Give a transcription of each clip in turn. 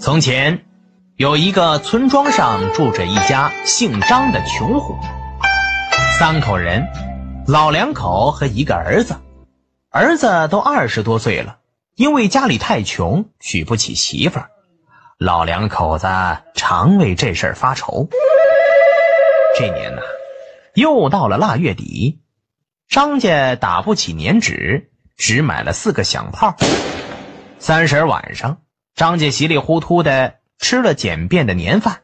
从前，有一个村庄上住着一家姓张的穷户，三口人，老两口和一个儿子，儿子都二十多岁了，因为家里太穷，娶不起媳妇儿，老两口子常为这事儿发愁。这年呢，又到了腊月底，张家打不起年纸，只买了四个响炮。三十晚上。张家稀里糊涂的吃了简便的年饭，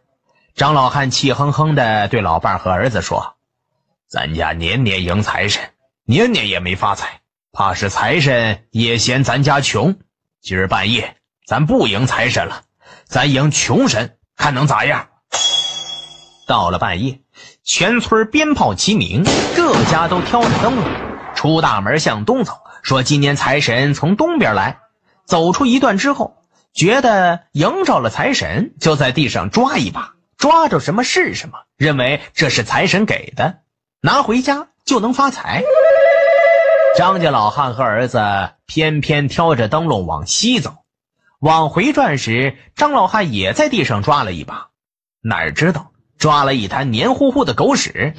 张老汉气哼哼的对老伴儿和儿子说：“咱家年年迎财神，年年也没发财，怕是财神也嫌咱家穷。今儿半夜咱不迎财神了，咱迎穷神，看能咋样？”到了半夜，全村鞭炮齐鸣，各家都挑着灯笼出大门向东走，说今年财神从东边来。走出一段之后。觉得迎着了财神，就在地上抓一把，抓着什么是什么，认为这是财神给的，拿回家就能发财。张家老汉和儿子偏偏挑着灯笼往西走，往回转时，张老汉也在地上抓了一把，哪知道抓了一滩黏糊糊的狗屎。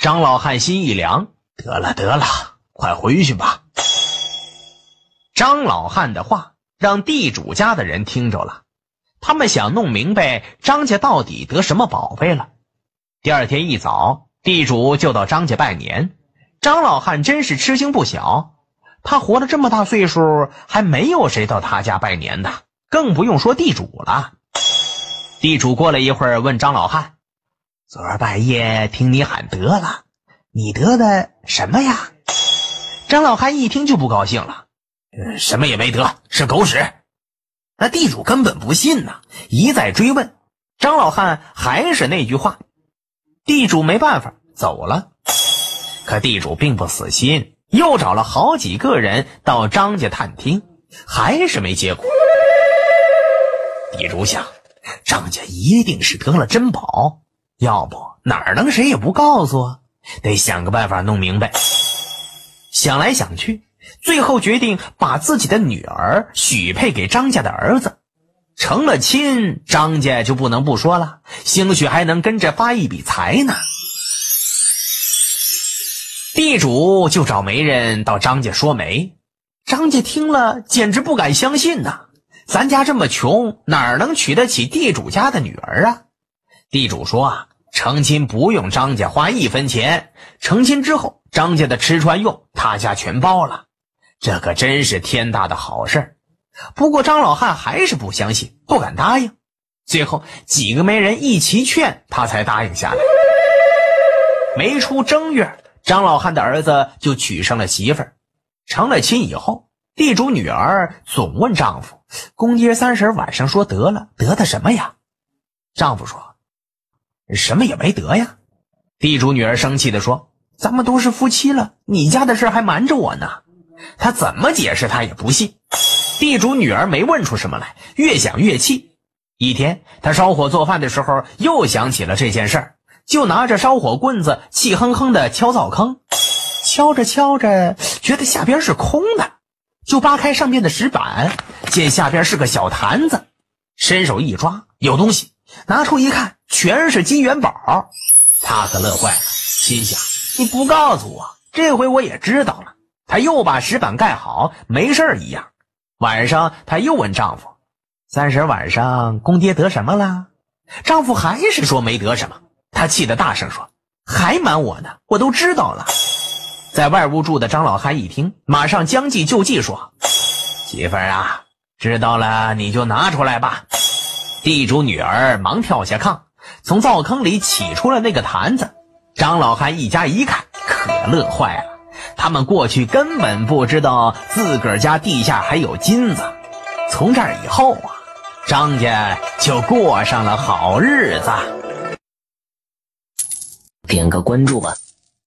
张老汉心一凉，得了得了，快回去吧。张老汉的话。让地主家的人听着了，他们想弄明白张家到底得什么宝贝了。第二天一早，地主就到张家拜年。张老汉真是吃惊不小，他活了这么大岁数，还没有谁到他家拜年的，更不用说地主了。地主过了一会儿，问张老汉：“昨儿半夜听你喊得了，你得的什么呀？”张老汉一听就不高兴了。什么也没得，是狗屎！那地主根本不信呐，一再追问，张老汉还是那句话。地主没办法走了，可地主并不死心，又找了好几个人到张家探听，还是没结果。地主想，张家一定是得了珍宝，要不哪能谁也不告诉啊？得想个办法弄明白。想来想去。最后决定把自己的女儿许配给张家的儿子，成了亲，张家就不能不说了，兴许还能跟着发一笔财呢。地主就找媒人到张家说媒，张家听了简直不敢相信呐！咱家这么穷，哪能娶得起地主家的女儿啊？地主说啊，成亲不用张家花一分钱，成亲之后，张家的吃穿用他家全包了。这可真是天大的好事不过张老汉还是不相信，不敢答应。最后几个媒人一齐劝，他才答应下来。没出正月，张老汉的儿子就娶上了媳妇儿，成了亲以后，地主女儿总问丈夫：“公爹三十晚上说得了，得的什么呀？”丈夫说：“什么也没得呀。”地主女儿生气地说：“咱们都是夫妻了，你家的事还瞒着我呢。”他怎么解释，他也不信。地主女儿没问出什么来，越想越气。一天，他烧火做饭的时候，又想起了这件事儿，就拿着烧火棍子，气哼哼的敲灶坑。敲着敲着，觉得下边是空的，就扒开上面的石板，见下边是个小坛子，伸手一抓，有东西，拿出一看，全是金元宝。他可乐坏了，心想：你不告诉我，这回我也知道了。他又把石板盖好，没事一样。晚上，他又问丈夫：“三十晚上，公爹得什么了？”丈夫还是说没得什么。他气得大声说：“还瞒我呢！我都知道了。”在外屋住的张老汉一听，马上将计就计说：“媳妇儿啊，知道了你就拿出来吧。”地主女儿忙跳下炕，从灶坑里取出了那个坛子。张老汉一家一看，可乐坏了。他们过去根本不知道自个儿家地下还有金子，从这儿以后啊，张家就过上了好日子。点个关注吧。